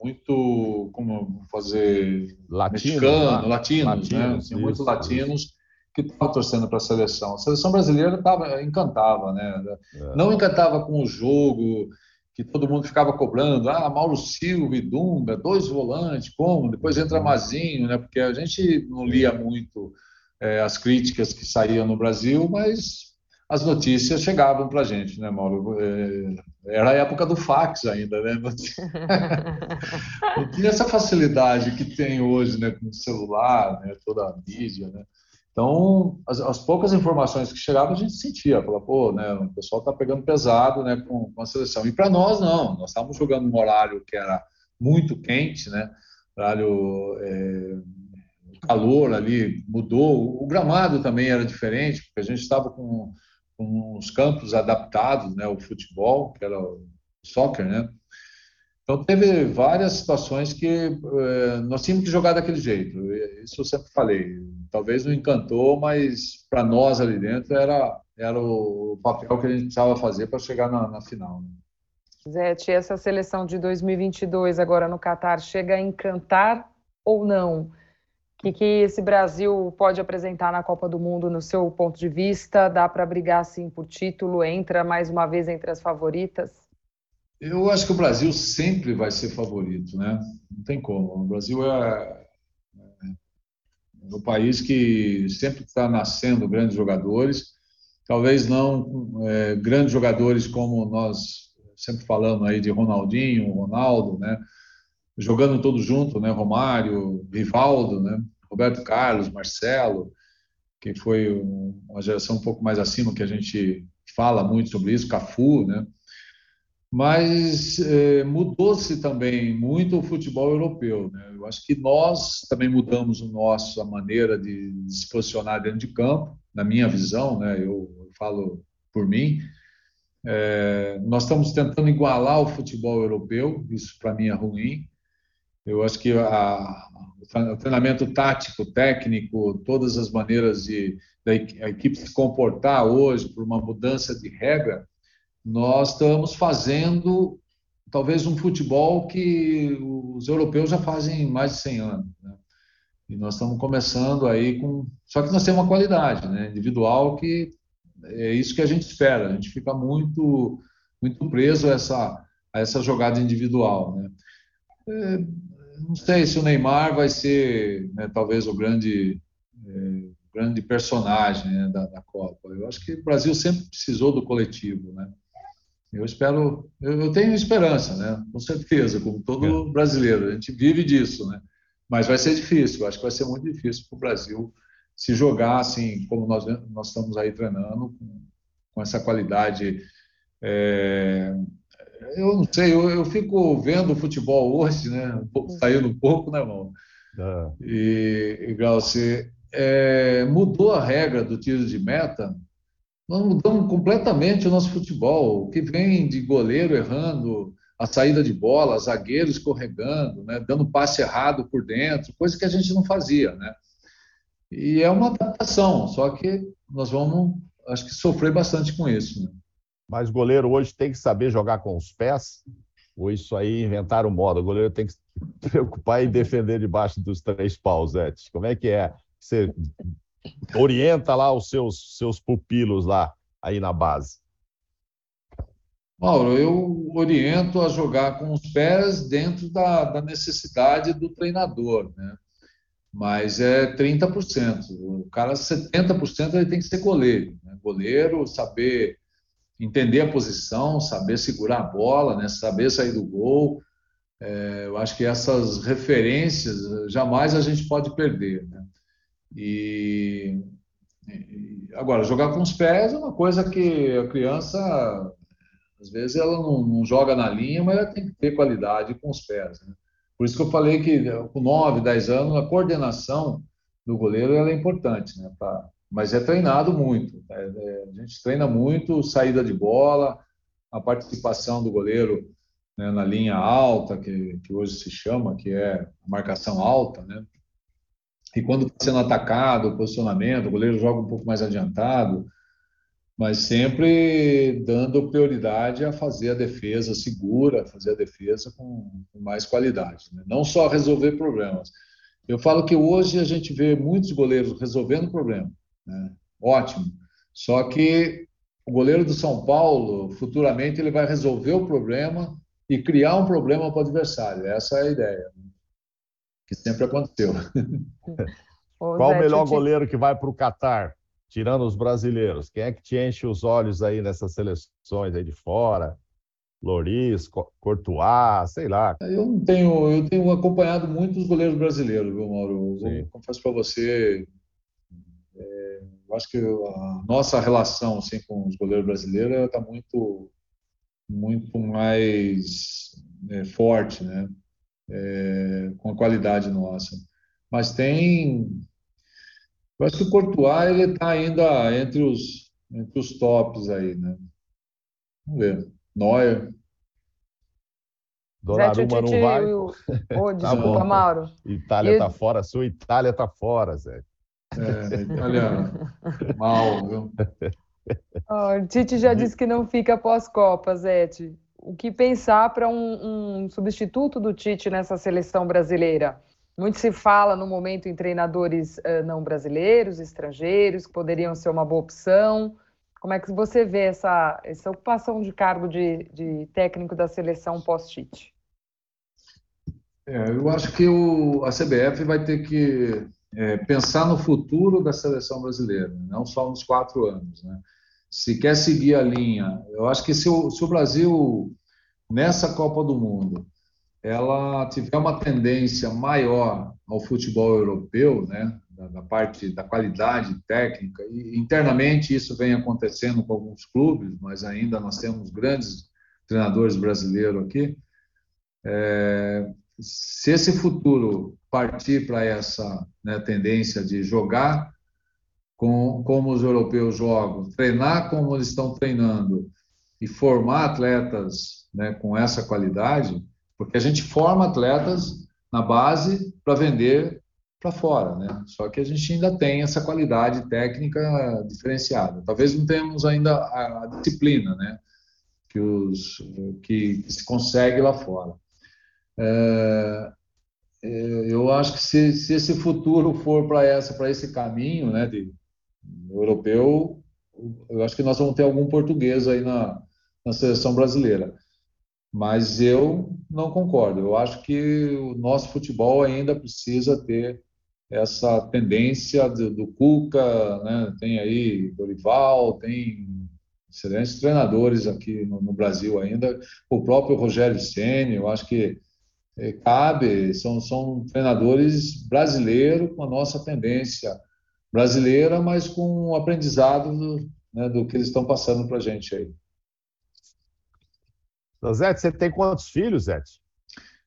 muito, como fazer, latinos, mexicano, latinos, latinos né? Tinha muitos latinos que estavam torcendo para a seleção. A seleção brasileira tava, encantava, né? É. Não encantava com o jogo, que todo mundo ficava cobrando, ah, Mauro Silva e Dunga, dois volantes, como? Depois entra uhum. Mazinho, né? Porque a gente não lia muito é, as críticas que saíam no Brasil, mas as notícias chegavam para a gente, né, Mauro? É, era a época do fax ainda, né? Não tinha, essa facilidade que tem hoje, né, com o celular, né, toda a mídia, né? Então, as, as, poucas informações que chegavam, a gente sentia, falava, pô, né, o pessoal está pegando pesado né, com, com a seleção. E para nós, não, nós estávamos jogando num horário que era muito quente, né, horário, é, calor ali mudou, o gramado também era diferente, porque a gente estava com, com os campos adaptados, né, o futebol, que era o soccer, né, então, teve várias situações que eh, nós tínhamos que jogar daquele jeito. Isso eu sempre falei. Talvez não encantou, mas para nós ali dentro era, era o papel que a gente precisava fazer para chegar na, na final. Né? Zete, essa seleção de 2022 agora no Catar chega a encantar ou não? Que, que esse Brasil pode apresentar na Copa do Mundo, no seu ponto de vista? Dá para brigar assim por título? Entra mais uma vez entre as favoritas? Eu acho que o Brasil sempre vai ser favorito, né? Não tem como. O Brasil é, é o país que sempre está nascendo grandes jogadores, talvez não é, grandes jogadores como nós sempre falamos aí de Ronaldinho, Ronaldo, né? Jogando todos junto, né? Romário, Rivaldo, né? Roberto Carlos, Marcelo, que foi uma geração um pouco mais acima que a gente fala muito sobre isso, Cafu, né? mas é, mudou-se também muito o futebol europeu. Né? Eu acho que nós também mudamos o nosso a maneira de, se posicionar dentro de campo, na minha visão, né? eu, eu falo por mim. É, nós estamos tentando igualar o futebol europeu, isso para mim é ruim. Eu acho que a, o treinamento tático, técnico, todas as maneiras de da equipe se comportar hoje por uma mudança de regra, nós estamos fazendo talvez um futebol que os europeus já fazem mais de 100 anos. Né? E nós estamos começando aí com. Só que nós temos uma qualidade né? individual que é isso que a gente espera. A gente fica muito, muito preso a essa, a essa jogada individual. Né? É, não sei se o Neymar vai ser né, talvez o grande. É, grande personagem né, da, da Copa. Eu acho que o Brasil sempre precisou do coletivo, né? Eu espero, eu tenho esperança, né? Com certeza, como todo é. brasileiro, a gente vive disso, né? Mas vai ser difícil, acho que vai ser muito difícil para o Brasil se jogar assim, como nós, nós estamos aí treinando, com, com essa qualidade. É, eu não sei, eu, eu, fico vendo o futebol hoje, né? Um pouco, saindo um pouco, né, irmão? Ah. E, e Glauci, é, mudou a regra do tiro de meta nós mudamos completamente o nosso futebol. O que vem de goleiro errando a saída de bola, zagueiro escorregando, né, dando passe errado por dentro, coisa que a gente não fazia, né? E é uma adaptação, só que nós vamos, acho que sofrer bastante com isso. Né? Mas o goleiro hoje tem que saber jogar com os pés? Ou isso aí inventaram moda? O goleiro tem que se preocupar em defender debaixo dos três paus, Ed. Como é que é? Você orienta lá os seus, seus pupilos lá, aí na base? Mauro, eu oriento a jogar com os pés dentro da, da necessidade do treinador, né? Mas é 30%. O cara, 70% ele tem que ser goleiro. Né? Goleiro, saber entender a posição, saber segurar a bola, né? saber sair do gol. É, eu acho que essas referências jamais a gente pode perder. Né? E, e, agora, jogar com os pés é uma coisa que a criança, às vezes, ela não, não joga na linha, mas ela tem que ter qualidade com os pés. Né? Por isso que eu falei que com 9, 10 anos, a coordenação do goleiro é importante, né? Pra, mas é treinado muito. É, é, a gente treina muito saída de bola, a participação do goleiro né, na linha alta, que, que hoje se chama, que é marcação alta, né? e quando está sendo atacado, o posicionamento, o goleiro joga um pouco mais adiantado, mas sempre dando prioridade a fazer a defesa segura, fazer a defesa com, mais qualidade. Né? Não só resolver problemas. Eu falo que hoje a gente vê muitos goleiros resolvendo problema. Né? Ótimo. Só que o goleiro do São Paulo, futuramente, ele vai resolver o problema e criar um problema para o adversário. Essa é a ideia. Né? Que sempre aconteceu. Qual o melhor goleiro que vai para o Catar? tirando os brasileiros, quem é que te enche os olhos aí nessas seleções aí de fora? Loris, Courtois, sei lá. Eu não tenho, eu tenho acompanhado muito os goleiros brasileiros, viu, Mauro? Eu confesso para você, eu acho que a nossa relação assim, com os goleiros brasileiros está muito, muito mais é, forte, né? É, com a qualidade nossa. Mas tem eu acho que o Courtois ele está ainda entre os, entre os tops aí, né? Vamos ver. Neuer. Donnarumma não vai. O... Oh, desculpa, tá Mauro. Itália está e... fora, sua Itália está fora, Zé. É, Itália mal, viu? Oh, Tite já disse que não fica pós-Copa, Zete. O que pensar para um, um substituto do Tite nessa seleção brasileira? Muito se fala no momento em treinadores uh, não brasileiros, estrangeiros, que poderiam ser uma boa opção. Como é que você vê essa, essa ocupação de cargo de, de técnico da seleção pós-Tite? É, eu acho que o, a CBF vai ter que é, pensar no futuro da seleção brasileira, não só nos quatro anos. Né? Se quer seguir a linha, eu acho que se o, se o Brasil, nessa Copa do Mundo, ela tiver uma tendência maior ao futebol europeu, né, da, da, parte da qualidade técnica, e internamente isso vem acontecendo com alguns clubes, mas ainda nós temos grandes treinadores brasileiros aqui. É, se esse futuro partir para essa né, tendência de jogar com, como os europeus jogam, treinar como eles estão treinando e formar atletas né, com essa qualidade, porque a gente forma atletas na base para vender para fora, né? Só que a gente ainda tem essa qualidade técnica diferenciada. Talvez não tenhamos ainda a, disciplina, né? Que, os, que se consegue lá fora. É, é, eu acho que se, se esse futuro for para essa, para esse caminho, né, de europeu, eu acho que nós vamos ter algum português aí na, na seleção brasileira. Mas eu não concordo. Eu acho que o nosso futebol ainda precisa ter essa tendência do, do Cuca, né? tem aí Dorival, tem excelentes treinadores aqui no, no Brasil ainda, o próprio Rogério Ceni, eu acho que é, cabe, são, são treinadores brasileiros com a nossa tendência brasileira, mas com o aprendizado do, né, do que eles estão passando para a gente aí. Então, Zete, você tem quantos filhos, Zete?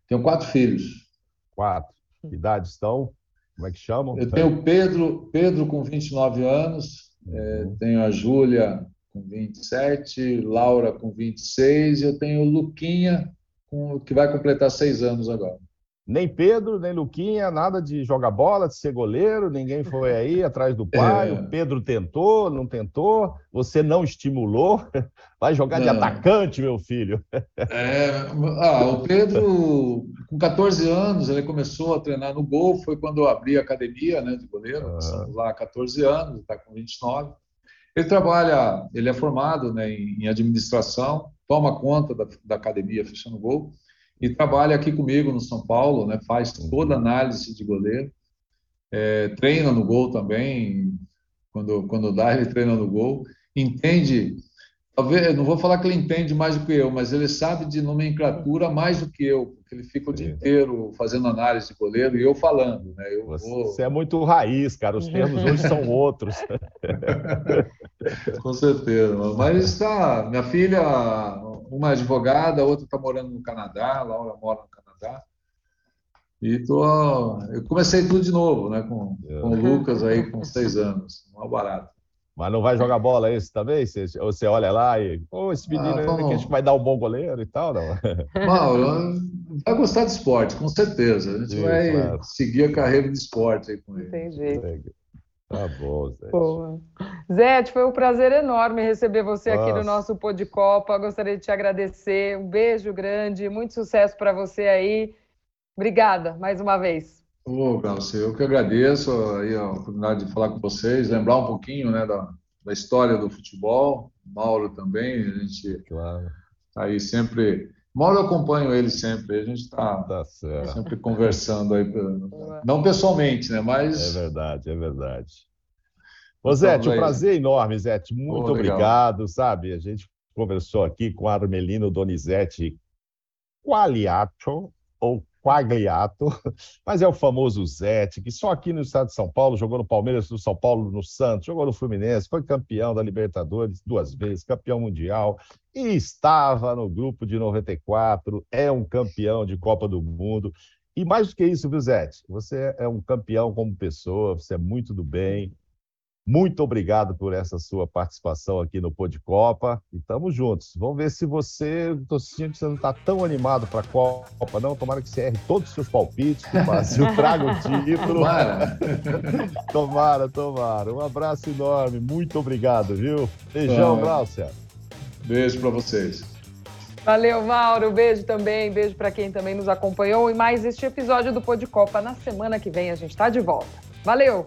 Tenho quatro filhos. Quatro. Que idade estão? Como é que chamam? Eu tenho o Pedro, Pedro com 29 anos, é, uhum. tenho a Júlia com 27, Laura com 26 e eu tenho o Luquinha, que vai completar seis anos agora. Nem Pedro, nem Luquinha, nada de jogar bola, de ser goleiro, ninguém foi aí atrás do pai. É. O Pedro tentou, não tentou, você não estimulou. Vai jogar não. de atacante, meu filho. É, ah, o Pedro, com 14 anos, ele começou a treinar no gol, foi quando eu abri a academia né, de goleiro, ah. lá há 14 anos, está com 29. Ele trabalha, ele é formado né, em administração, toma conta da, da academia Fechando Gol e trabalha aqui comigo no São Paulo, né? faz toda a análise de goleiro, é, treina no gol também, quando, quando dá, ele treina no gol, entende, talvez, não vou falar que ele entende mais do que eu, mas ele sabe de nomenclatura mais do que eu, porque ele fica o dia inteiro fazendo análise de goleiro e eu falando. Né? Eu Você vou... é muito raiz, cara, os termos hoje são outros. Com certeza, mas está, minha filha uma é advogada, a outra está morando no Canadá, a Laura mora no Canadá. E tô, eu comecei tudo de novo, né, com, com o Lucas aí com seis anos, mal barato. Mas não vai jogar bola esse também? Você, você olha lá e, oh, esse menino ah, que a gente vai dar um bom goleiro e tal, não? Mauro, vai gostar de esporte, com certeza. A gente Isso, vai é. seguir a carreira de esporte aí com ele. Entendi. Tá bom, Zé. Boa. Zé, foi um prazer enorme receber você Nossa. aqui no nosso Pô de Copa. Gostaria de te agradecer. Um beijo grande, muito sucesso para você aí. Obrigada mais uma vez. Ô, Glaucio, eu que agradeço aí a oportunidade de falar com vocês, lembrar um pouquinho né, da, da história do futebol. Mauro também, a gente claro. tá aí sempre. Mauro eu acompanho ele sempre, a gente está tá sempre conversando aí, não pessoalmente, né? Mas. É verdade, é verdade. Ô, Zete, um prazer enorme, Zete. Muito obrigado, sabe? A gente conversou aqui com Armelino Donizete Qualiato, ou Quagliato, mas é o famoso Zete, que só aqui no estado de São Paulo jogou no Palmeiras, no São Paulo, no Santos, jogou no Fluminense, foi campeão da Libertadores duas vezes, campeão mundial, e estava no grupo de 94, é um campeão de Copa do Mundo. E mais do que isso, viu, Zete? Você é um campeão como pessoa, você é muito do bem, muito obrigado por essa sua participação aqui no Pô de Copa e estamos juntos. Vamos ver se você, estou sentindo que você não está tão animado para a Copa, não. Tomara que você erre todos os seus palpites, que o Brasil traga o título. Tomara. tomara, tomara. Um abraço enorme, muito obrigado, viu? Beijão, Glaucia. Beijo para vocês. Valeu, Mauro. Beijo também. Beijo para quem também nos acompanhou. E mais este episódio do Pô de Copa. Na semana que vem a gente está de volta. Valeu!